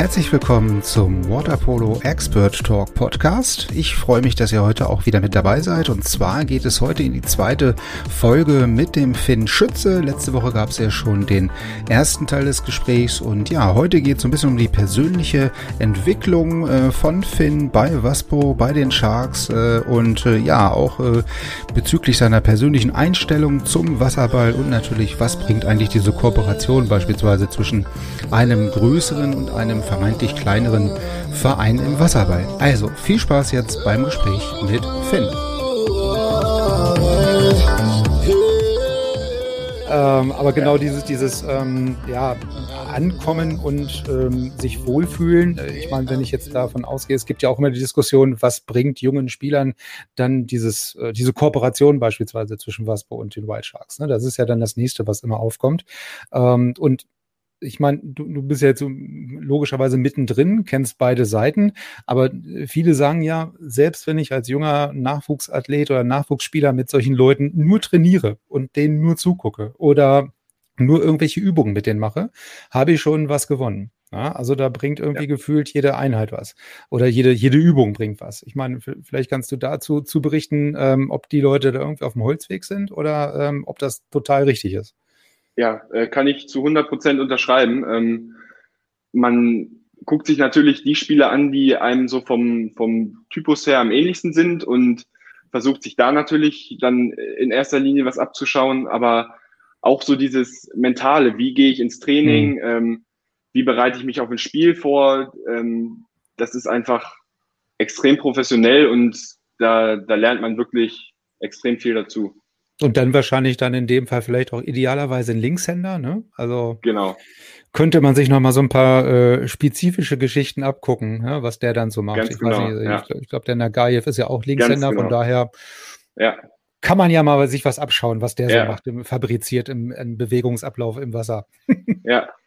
Herzlich willkommen zum Waterpolo Expert Talk Podcast. Ich freue mich, dass ihr heute auch wieder mit dabei seid. Und zwar geht es heute in die zweite Folge mit dem Finn Schütze. Letzte Woche gab es ja schon den ersten Teil des Gesprächs. Und ja, heute geht es ein bisschen um die persönliche Entwicklung äh, von Finn bei Waspo, bei den Sharks äh, und äh, ja, auch äh, bezüglich seiner persönlichen Einstellung zum Wasserball und natürlich, was bringt eigentlich diese Kooperation beispielsweise zwischen einem größeren und einem vermeintlich kleineren Verein im Wasserball. Also viel Spaß jetzt beim Gespräch mit Finn. Ähm, aber genau dieses, dieses ähm, ja, Ankommen und ähm, sich wohlfühlen. Ich meine, wenn ich jetzt davon ausgehe, es gibt ja auch immer die Diskussion, was bringt jungen Spielern dann dieses, äh, diese Kooperation beispielsweise zwischen Waspo und den Wild Sharks. Ne? Das ist ja dann das nächste, was immer aufkommt. Ähm, und ich meine, du, du bist ja jetzt so logischerweise mittendrin, kennst beide Seiten, aber viele sagen ja, selbst wenn ich als junger Nachwuchsathlet oder Nachwuchsspieler mit solchen Leuten nur trainiere und denen nur zugucke oder nur irgendwelche Übungen mit denen mache, habe ich schon was gewonnen. Ja, also da bringt irgendwie ja. gefühlt jede Einheit was. Oder jede, jede Übung bringt was. Ich meine, vielleicht kannst du dazu zu berichten, ähm, ob die Leute da irgendwie auf dem Holzweg sind oder ähm, ob das total richtig ist ja, äh, kann ich zu 100 Prozent unterschreiben. Ähm, man guckt sich natürlich die Spiele an, die einem so vom, vom Typus her am ähnlichsten sind und versucht sich da natürlich dann in erster Linie was abzuschauen, aber auch so dieses Mentale, wie gehe ich ins Training, mhm. ähm, wie bereite ich mich auf ein Spiel vor, ähm, das ist einfach extrem professionell und da, da lernt man wirklich extrem viel dazu. Und dann wahrscheinlich dann in dem Fall vielleicht auch idealerweise ein Linkshänder, ne? Also genau. könnte man sich noch mal so ein paar äh, spezifische Geschichten abgucken, ja, was der dann so macht. Ganz ich genau, nicht, ja. ich, ich glaube, der Nagayev ist ja auch Linkshänder, genau. von daher ja. kann man ja mal sich was abschauen, was der so macht, im, fabriziert im, im Bewegungsablauf im Wasser. Ja,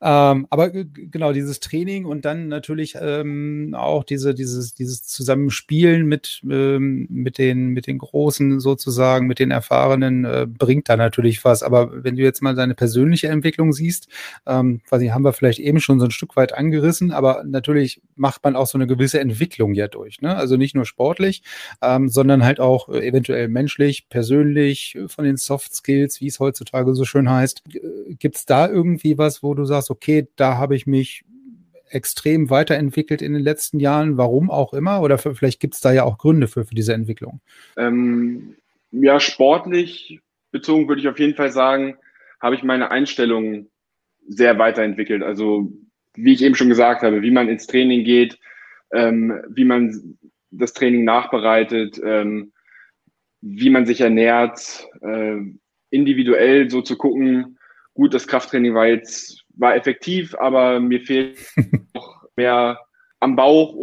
Ähm, aber genau, dieses Training und dann natürlich ähm, auch diese, dieses, dieses Zusammenspielen mit, ähm, mit, den, mit den Großen sozusagen, mit den Erfahrenen, äh, bringt da natürlich was. Aber wenn du jetzt mal deine persönliche Entwicklung siehst, ähm, nicht, haben wir vielleicht eben schon so ein Stück weit angerissen, aber natürlich macht man auch so eine gewisse Entwicklung ja durch. Ne? Also nicht nur sportlich, ähm, sondern halt auch äh, eventuell menschlich, persönlich, äh, von den Soft Skills, wie es heutzutage so schön heißt. Gibt es da irgendwie was, wo du sagst, okay, da habe ich mich extrem weiterentwickelt in den letzten Jahren, warum auch immer? Oder für, vielleicht gibt es da ja auch Gründe für, für diese Entwicklung. ähm, ja, sportlich bezogen würde ich auf jeden Fall sagen, habe ich meine Einstellung sehr weiterentwickelt. Also wie ich eben schon gesagt habe, wie man ins Training geht, ähm, wie man das Training nachbereitet, ähm, wie man sich ernährt, äh, individuell so zu gucken, gut, das Krafttraining war jetzt, war effektiv, aber mir fehlt noch mehr am Bauch,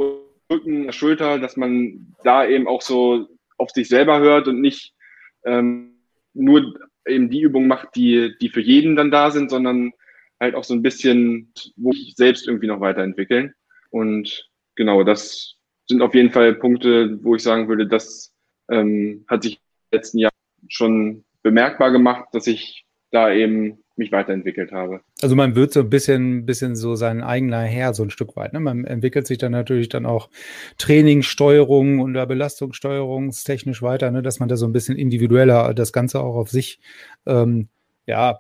Rücken, der Schulter, dass man da eben auch so auf sich selber hört und nicht ähm, nur eben die Übungen macht, die, die für jeden dann da sind, sondern halt auch so ein bisschen, wo ich selbst irgendwie noch weiterentwickeln. Und genau, das sind auf jeden Fall Punkte, wo ich sagen würde, das ähm, hat sich den letzten Jahren schon bemerkbar gemacht, dass ich da eben mich weiterentwickelt habe. Also man wird so ein bisschen, bisschen so sein eigener Herr, so ein Stück weit. Ne? Man entwickelt sich dann natürlich dann auch Trainingssteuerung und Belastungssteuerungstechnisch weiter, ne? dass man da so ein bisschen individueller das Ganze auch auf sich ähm, ja,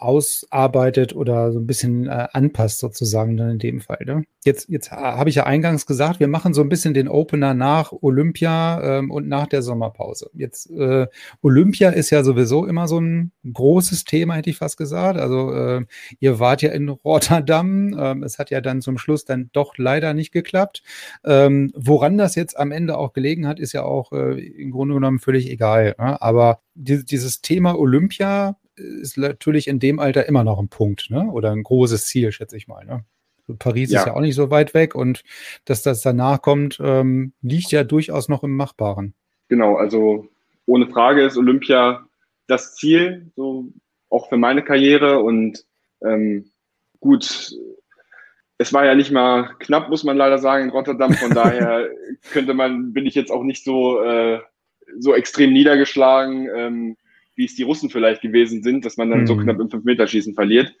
ausarbeitet oder so ein bisschen äh, anpasst sozusagen dann in dem Fall. Ne? Jetzt, jetzt ha- habe ich ja eingangs gesagt, wir machen so ein bisschen den Opener nach Olympia ähm, und nach der Sommerpause. Jetzt äh, Olympia ist ja sowieso immer so ein großes Thema, hätte ich fast gesagt. Also äh, ihr wart ja in Rotterdam. Ähm, es hat ja dann zum Schluss dann doch leider nicht geklappt. Ähm, woran das jetzt am Ende auch gelegen hat, ist ja auch äh, im Grunde genommen völlig egal. Ne? Aber die, dieses Thema Olympia ist natürlich in dem Alter immer noch ein Punkt, ne? Oder ein großes Ziel, schätze ich mal. Ne? Paris ja. ist ja auch nicht so weit weg und dass das danach kommt, ähm, liegt ja durchaus noch im Machbaren. Genau, also ohne Frage ist Olympia das Ziel, so auch für meine Karriere und ähm, gut, es war ja nicht mal knapp, muss man leider sagen, in Rotterdam. Von daher könnte man, bin ich jetzt auch nicht so, äh, so extrem niedergeschlagen, ähm, wie es die Russen vielleicht gewesen sind, dass man dann mhm. so knapp im Fünf-Meter-Schießen verliert.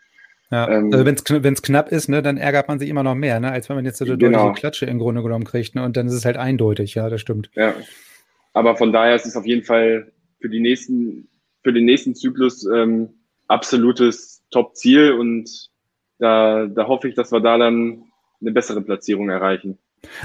Ja. Ähm, also wenn es knapp ist, ne, dann ärgert man sich immer noch mehr, ne, als wenn man jetzt so eine genau. deutliche Klatsche im Grunde genommen kriegt. Ne, und dann ist es halt eindeutig, ja, das stimmt. Ja. Aber von daher ist es auf jeden Fall für die nächsten, für den nächsten Zyklus ähm, absolutes Top-Ziel und da, da hoffe ich, dass wir da dann eine bessere Platzierung erreichen.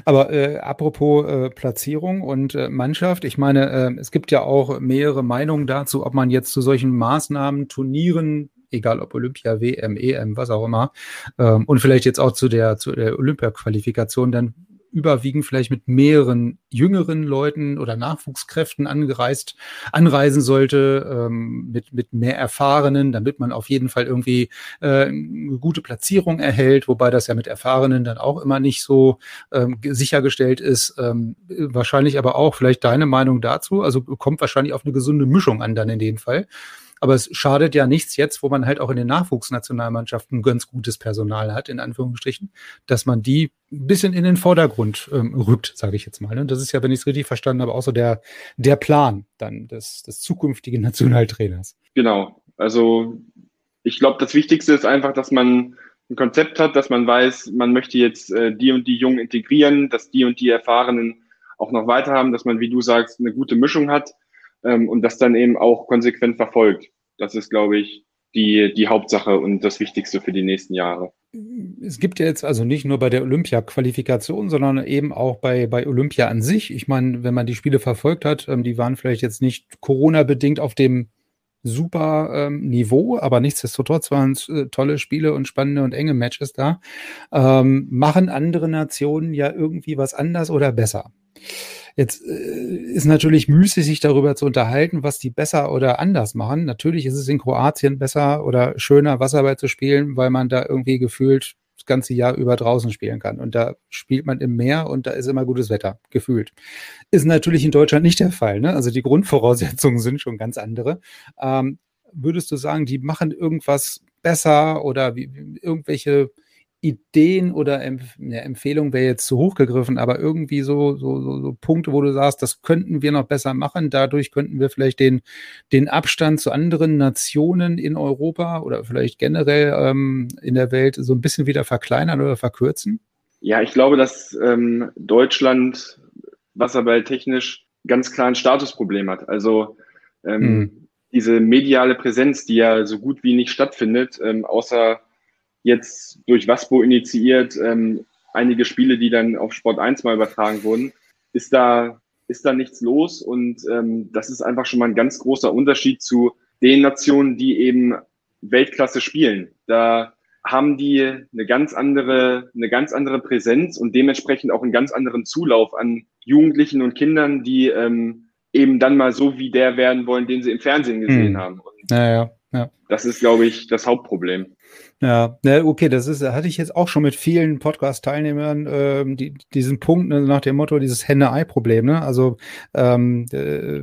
Aber äh, apropos äh, Platzierung und äh, Mannschaft, ich meine, äh, es gibt ja auch mehrere Meinungen dazu, ob man jetzt zu solchen Maßnahmen, Turnieren, egal ob Olympia, WM, EM, was auch immer, ähm, und vielleicht jetzt auch zu der, zu der Olympia-Qualifikation dann überwiegend vielleicht mit mehreren jüngeren Leuten oder Nachwuchskräften angereist, anreisen sollte, ähm, mit, mit mehr Erfahrenen, damit man auf jeden Fall irgendwie äh, eine gute Platzierung erhält, wobei das ja mit Erfahrenen dann auch immer nicht so ähm, sichergestellt ist. Ähm, wahrscheinlich aber auch vielleicht deine Meinung dazu, also kommt wahrscheinlich auf eine gesunde Mischung an dann in dem Fall. Aber es schadet ja nichts jetzt, wo man halt auch in den Nachwuchsnationalmannschaften ganz gutes Personal hat, in Anführungsstrichen, dass man die ein bisschen in den Vordergrund ähm, rückt, sage ich jetzt mal. Und das ist ja, wenn ich es richtig verstanden habe, auch so der, der Plan dann des, des zukünftigen Nationaltrainers. Genau. Also ich glaube, das Wichtigste ist einfach, dass man ein Konzept hat, dass man weiß, man möchte jetzt äh, die und die Jungen integrieren, dass die und die Erfahrenen auch noch weiter haben, dass man, wie du sagst, eine gute Mischung hat ähm, und das dann eben auch konsequent verfolgt. Das ist, glaube ich, die, die Hauptsache und das Wichtigste für die nächsten Jahre. Es gibt ja jetzt also nicht nur bei der Olympia-Qualifikation, sondern eben auch bei, bei Olympia an sich. Ich meine, wenn man die Spiele verfolgt hat, ähm, die waren vielleicht jetzt nicht Corona-bedingt auf dem super ähm, Niveau, aber nichtsdestotrotz waren es äh, tolle Spiele und spannende und enge Matches da. Ähm, machen andere Nationen ja irgendwie was anders oder besser? Jetzt äh, ist natürlich müßig, sich darüber zu unterhalten, was die besser oder anders machen. Natürlich ist es in Kroatien besser oder schöner, Wasserball zu spielen, weil man da irgendwie gefühlt das ganze Jahr über draußen spielen kann. Und da spielt man im Meer und da ist immer gutes Wetter, gefühlt. Ist natürlich in Deutschland nicht der Fall. Ne? Also die Grundvoraussetzungen sind schon ganz andere. Ähm, würdest du sagen, die machen irgendwas besser oder wie, irgendwelche Ideen oder Empf ja, Empfehlungen wäre jetzt zu hoch gegriffen, aber irgendwie so, so, so, so, Punkte, wo du sagst, das könnten wir noch besser machen. Dadurch könnten wir vielleicht den, den Abstand zu anderen Nationen in Europa oder vielleicht generell ähm, in der Welt so ein bisschen wieder verkleinern oder verkürzen? Ja, ich glaube, dass ähm, Deutschland wasserballtechnisch ganz klar ein Statusproblem hat. Also ähm, hm. diese mediale Präsenz, die ja so gut wie nicht stattfindet, ähm, außer jetzt durch Waspo initiiert, ähm, einige Spiele, die dann auf Sport 1 mal übertragen wurden, ist da, ist da nichts los und ähm, das ist einfach schon mal ein ganz großer Unterschied zu den Nationen, die eben Weltklasse spielen. Da haben die eine ganz andere, eine ganz andere Präsenz und dementsprechend auch einen ganz anderen Zulauf an Jugendlichen und Kindern, die ähm, eben dann mal so wie der werden wollen, den sie im Fernsehen gesehen hm. haben. Und ja, ja, ja. Das ist, glaube ich, das Hauptproblem. Ja, ne, okay, das ist, hatte ich jetzt auch schon mit vielen Podcast-Teilnehmern, ähm, die, diesen Punkt ne, nach dem Motto, dieses Henne-Ei-Problem, ne? Also ähm, äh,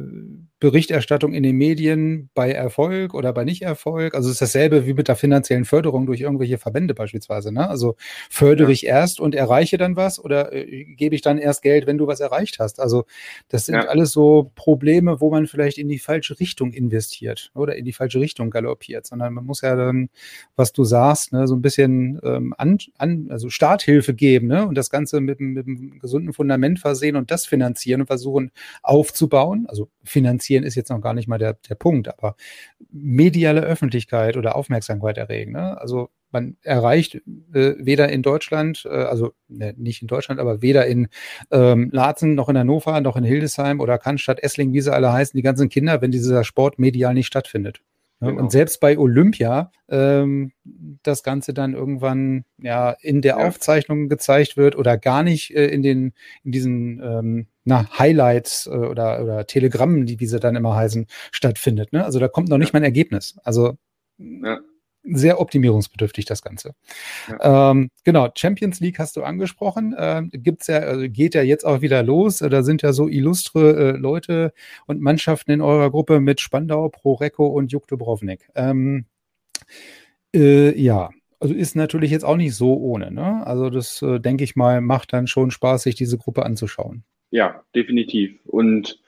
Berichterstattung in den Medien bei Erfolg oder bei Nicht-Erfolg. Also es ist dasselbe wie mit der finanziellen Förderung durch irgendwelche Verbände beispielsweise. Ne? Also fördere ja. ich erst und erreiche dann was oder äh, gebe ich dann erst Geld, wenn du was erreicht hast. Also das sind ja. alles so Probleme, wo man vielleicht in die falsche Richtung investiert oder in die falsche Richtung galoppiert, sondern man muss ja dann, was du sagst, ne, so ein bisschen ähm, an, an, also Starthilfe geben ne? und das Ganze mit, mit einem gesunden Fundament versehen und das finanzieren und versuchen aufzubauen, also finanzieren finanzieren ist jetzt noch gar nicht mal der, der Punkt, aber mediale Öffentlichkeit oder Aufmerksamkeit erregen. Ne? Also man erreicht äh, weder in Deutschland, äh, also ne, nicht in Deutschland, aber weder in ähm, Laatzen noch in Hannover noch in Hildesheim oder Cannstatt, Essling, wie sie alle heißen, die ganzen Kinder, wenn dieser Sport medial nicht stattfindet. Genau. Und selbst bei Olympia ähm, das Ganze dann irgendwann ja in der ja. Aufzeichnung gezeigt wird oder gar nicht äh, in den in diesen ähm, na, Highlights äh, oder, oder Telegrammen, die, wie sie dann immer heißen, stattfindet. Ne? Also da kommt noch nicht mal ein Ergebnis. Also ja. Sehr optimierungsbedürftig, das Ganze. Ja. Ähm, genau, Champions League hast du angesprochen. Ähm, gibt's ja, also geht ja jetzt auch wieder los. Da sind ja so illustre äh, Leute und Mannschaften in eurer Gruppe mit Spandau, Proreco und Juk Dubrovnik. Ähm, äh, ja, also ist natürlich jetzt auch nicht so ohne. Ne? Also das, äh, denke ich mal, macht dann schon Spaß, sich diese Gruppe anzuschauen. Ja, definitiv. Und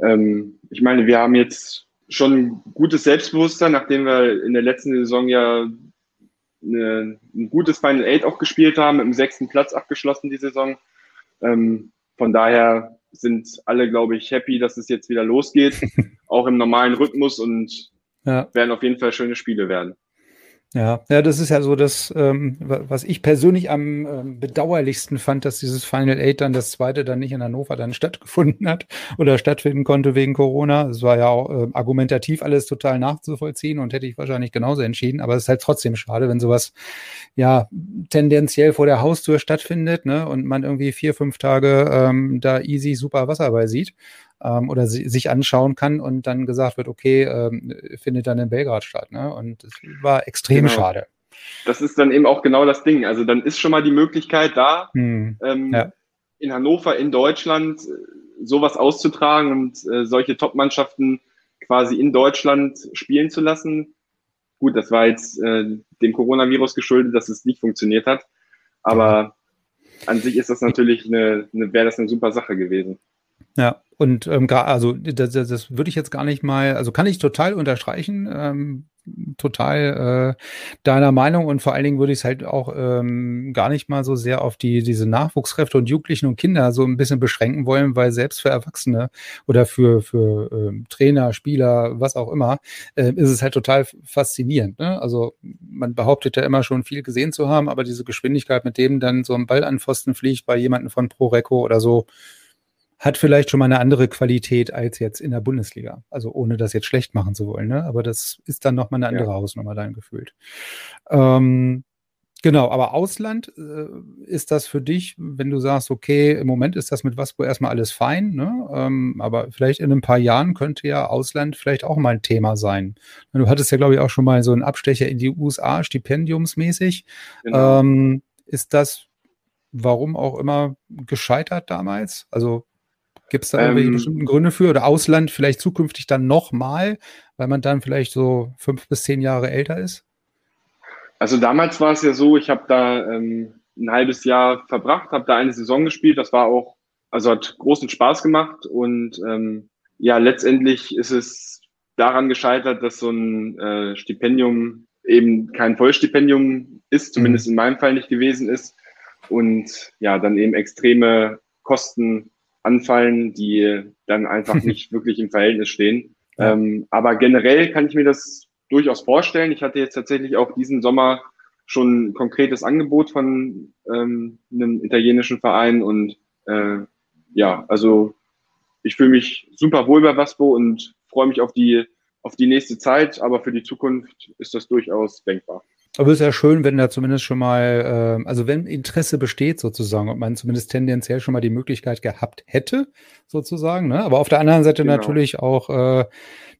ähm, ich meine, wir haben jetzt schon gutes Selbstbewusstsein, nachdem wir in der letzten Saison ja eine, ein gutes Final Eight auch gespielt haben, mit dem sechsten Platz abgeschlossen die Saison. Ähm, von daher sind alle, glaube ich, happy, dass es jetzt wieder losgeht, auch im normalen Rhythmus und ja. werden auf jeden Fall schöne Spiele werden. Ja, ja, das ist ja so das, ähm, was ich persönlich am ähm, bedauerlichsten fand, dass dieses Final Eight dann das zweite dann nicht in Hannover dann stattgefunden hat oder stattfinden konnte wegen Corona. Es war ja auch äh, argumentativ alles total nachzuvollziehen und hätte ich wahrscheinlich genauso entschieden. Aber es ist halt trotzdem schade, wenn sowas ja tendenziell vor der Haustür stattfindet, ne, und man irgendwie vier, fünf Tage ähm, da easy super Wasser bei sieht ähm, oder si sich anschauen kann und dann gesagt wird, okay, ähm, findet dann in Belgrad statt. Ne? Und das war extrem genau. schade. Das ist dann eben auch genau das Ding. Also dann ist schon mal die Möglichkeit da, hm. ähm, ja. in Hannover, in Deutschland äh, sowas auszutragen und äh, solche Top-Mannschaften quasi in Deutschland spielen zu lassen. Gut, das war jetzt äh, dem Coronavirus geschuldet, dass es nicht funktioniert hat. Aber an sich ist das natürlich eine, eine wäre das eine super Sache gewesen. Ja, und ähm, also das, das würde ich jetzt gar nicht mal, also kann ich total unterstreichen, ähm, total äh, deiner Meinung und vor allen Dingen würde ich es halt auch ähm, gar nicht mal so sehr auf die diese Nachwuchskräfte und Jugendlichen und Kinder so ein bisschen beschränken wollen, weil selbst für Erwachsene oder für für ähm, Trainer, Spieler, was auch immer, äh, ist es halt total faszinierend. Ne? Also man behauptet ja immer schon viel gesehen zu haben, aber diese Geschwindigkeit, mit dem dann so ein Ball an Pfosten fliegt bei jemandem von ProReco oder so, hat vielleicht schon mal eine andere Qualität als jetzt in der Bundesliga. Also ohne das jetzt schlecht machen zu wollen, ne? Aber das ist dann nochmal eine andere ja. Hausnummer dann gefühlt. Ähm, genau, aber Ausland äh, ist das für dich, wenn du sagst, okay, im Moment ist das mit Waspo erstmal alles fein, ne? Ähm, aber vielleicht in ein paar Jahren könnte ja Ausland vielleicht auch mal ein Thema sein. Du hattest ja, glaube ich, auch schon mal so einen Abstecher in die USA, stipendiumsmäßig. Genau. Ähm, ist das warum auch immer gescheitert damals? Also Gibt es da irgendwelche ähm, bestimmten Gründe für? Oder Ausland vielleicht zukünftig dann nochmal, weil man dann vielleicht so fünf bis zehn Jahre älter ist? Also damals war es ja so, ich habe da ähm, ein halbes Jahr verbracht, habe da eine Saison gespielt. Das war auch, also hat großen Spaß gemacht. Und ähm, ja, letztendlich ist es daran gescheitert, dass so ein äh, Stipendium eben kein Vollstipendium ist, zumindest mhm. in meinem Fall nicht gewesen ist. Und ja, dann eben extreme Kosten anfallen, die dann einfach nicht wirklich im Verhältnis stehen. Ja. Ähm, aber generell kann ich mir das durchaus vorstellen. Ich hatte jetzt tatsächlich auch diesen Sommer schon ein konkretes Angebot von ähm, einem italienischen Verein und äh, ja, also ich fühle mich super wohl bei Waspo und freue mich auf die auf die nächste Zeit, aber für die Zukunft ist das durchaus denkbar. Aber es ist ja schön, wenn da zumindest schon mal, äh, also wenn Interesse besteht sozusagen und man zumindest tendenziell schon mal die Möglichkeit gehabt hätte, sozusagen. Ne? Aber auf der anderen Seite genau. natürlich auch äh,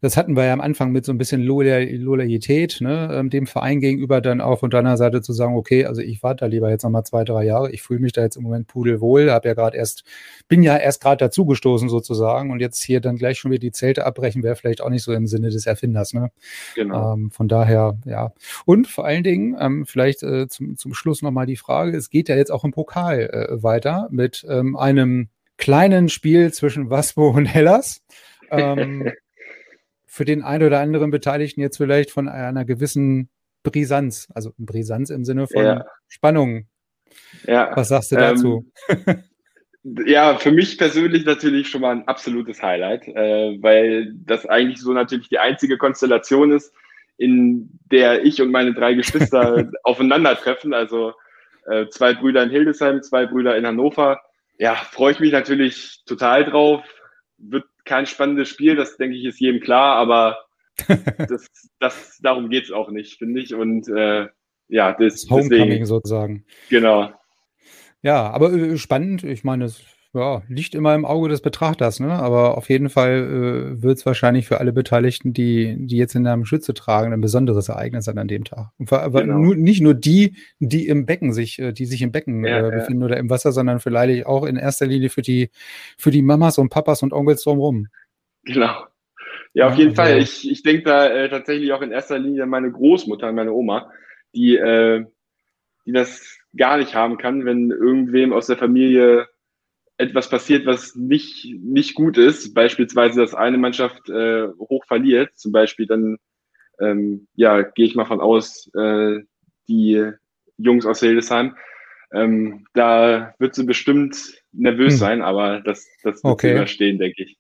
das hatten wir ja am Anfang mit so ein bisschen Loyalität, ne, ähm, dem Verein gegenüber dann auch von deiner Seite zu sagen, okay, also ich warte da lieber jetzt nochmal zwei, drei Jahre. Ich fühle mich da jetzt im Moment pudelwohl, habe ja gerade erst, bin ja erst gerade dazugestoßen sozusagen und jetzt hier dann gleich schon wieder die Zelte abbrechen, wäre vielleicht auch nicht so im Sinne des Erfinders, ne? Genau. Ähm, von daher, ja. Und vor allen Dingen, ähm, vielleicht äh, zum, zum Schluss nochmal die Frage, es geht ja jetzt auch im Pokal äh, weiter mit ähm, einem kleinen Spiel zwischen Waspo und Hellas. Ähm, für den einen oder anderen Beteiligten jetzt vielleicht von einer gewissen Brisanz, also Brisanz im Sinne von ja. Spannung. Ja. Was sagst du dazu? Ähm, ja, für mich persönlich natürlich schon mal ein absolutes Highlight, äh, weil das eigentlich so natürlich die einzige Konstellation ist, in der ich und meine drei Geschwister aufeinandertreffen. Also äh, zwei Brüder in Hildesheim, zwei Brüder in Hannover. Ja, freue ich mich natürlich total drauf. Wird kein spannendes Spiel, das denke ich ist jedem klar, aber das, das, darum geht es auch nicht, finde ich. Und äh, ja, das, Homecoming deswegen, sozusagen. Genau. Ja, aber äh, spannend. Ich meine, es ja, liegt immer im Auge des Betrachters, ne? Aber auf jeden Fall äh, wird es wahrscheinlich für alle Beteiligten, die, die jetzt in Namen Schütze tragen, ein besonderes Ereignis sein an dem Tag. Und für, aber genau. nur, nicht nur die, die im Becken sich, äh, die sich im Becken ja, äh, befinden ja. oder im Wasser, sondern vielleicht auch in erster Linie für die, für die Mamas und Papas und Onkels drumherum. Genau. Ja, auf ja, jeden Fall. Ich, ich denke da äh, tatsächlich auch in erster Linie an meine Großmutter, an meine Oma, die, äh, die das gar nicht haben kann, wenn irgendwem aus der Familie etwas passiert, was nicht, nicht gut ist, beispielsweise, dass eine Mannschaft äh, hoch verliert, zum Beispiel, dann ähm, ja, gehe ich mal von aus, äh, die Jungs aus Hildesheim, ähm, da wird sie bestimmt nervös hm. sein, aber das, das wird okay. überstehen, denke ich.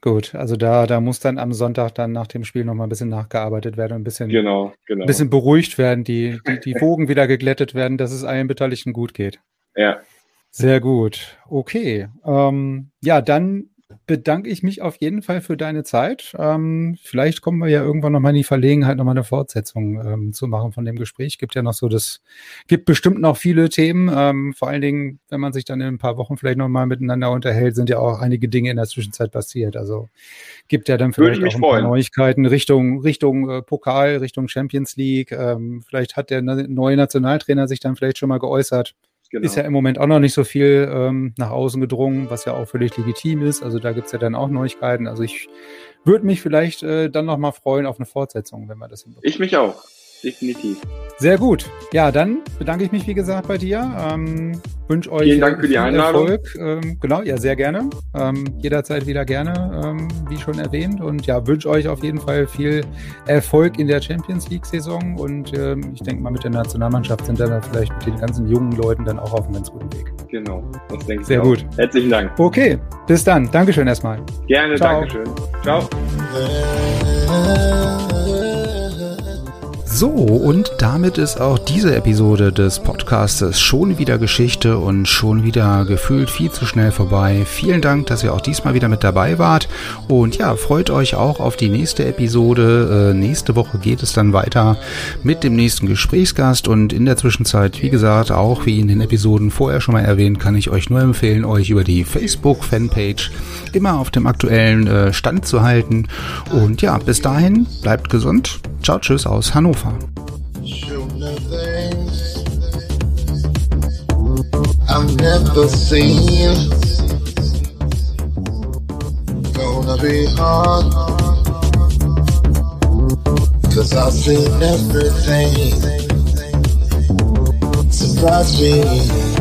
Gut, also da, da muss dann am Sonntag dann nach dem Spiel nochmal ein bisschen nachgearbeitet werden und ein bisschen, genau, genau. Ein bisschen beruhigt werden, die, die, die Wogen wieder geglättet werden, dass es allen Beteiligten gut geht. Ja. Sehr gut. Okay. Ähm, ja, dann bedanke ich mich auf jeden Fall für deine Zeit. Ähm, vielleicht kommen wir ja irgendwann nochmal in die Verlegenheit, nochmal eine Fortsetzung ähm, zu machen von dem Gespräch. Gibt ja noch so das, gibt bestimmt noch viele Themen. Ähm, vor allen Dingen, wenn man sich dann in ein paar Wochen vielleicht nochmal miteinander unterhält, sind ja auch einige Dinge in der Zwischenzeit passiert. Also gibt ja dann vielleicht auch ein freuen. paar Neuigkeiten Richtung, Richtung äh, Pokal, Richtung Champions League. Ähm, vielleicht hat der neue Nationaltrainer sich dann vielleicht schon mal geäußert. Genau. Ist ja im Moment auch noch nicht so viel ähm, nach außen gedrungen, was ja auch völlig legitim ist. Also da gibt es ja dann auch Neuigkeiten. Also ich würde mich vielleicht äh, dann noch mal freuen auf eine Fortsetzung, wenn wir das hinbekommen. Ich mich auch definitiv. Sehr gut. Ja, dann bedanke ich mich, wie gesagt, bei dir. Ähm, wünsche euch Vielen Dank für die Einladung. Erfolg. Ähm, genau, ja, sehr gerne. Ähm, jederzeit wieder gerne, ähm, wie schon erwähnt. Und ja, wünsche euch auf jeden Fall viel Erfolg in der Champions League-Saison. Und ähm, ich denke mal, mit der Nationalmannschaft sind dann vielleicht mit den ganzen jungen Leuten dann auch auf einem ganz guten Weg. Genau, das denke ich Sehr auch. gut. Herzlichen Dank. Okay, bis dann. Dankeschön erstmal. Gerne, Ciao. Dankeschön. Ciao. So, und damit ist auch diese Episode des Podcastes schon wieder Geschichte und schon wieder gefühlt viel zu schnell vorbei. Vielen Dank, dass ihr auch diesmal wieder mit dabei wart. Und ja, freut euch auch auf die nächste Episode. Äh, nächste Woche geht es dann weiter mit dem nächsten Gesprächsgast. Und in der Zwischenzeit, wie gesagt, auch wie in den Episoden vorher schon mal erwähnt, kann ich euch nur empfehlen, euch über die Facebook-Fanpage immer auf dem aktuellen äh, Stand zu halten. Und ja, bis dahin, bleibt gesund. Ciao, tschüss aus Hannover. I've never seen. Gonna be hard. Cause I've seen everything. Surprise me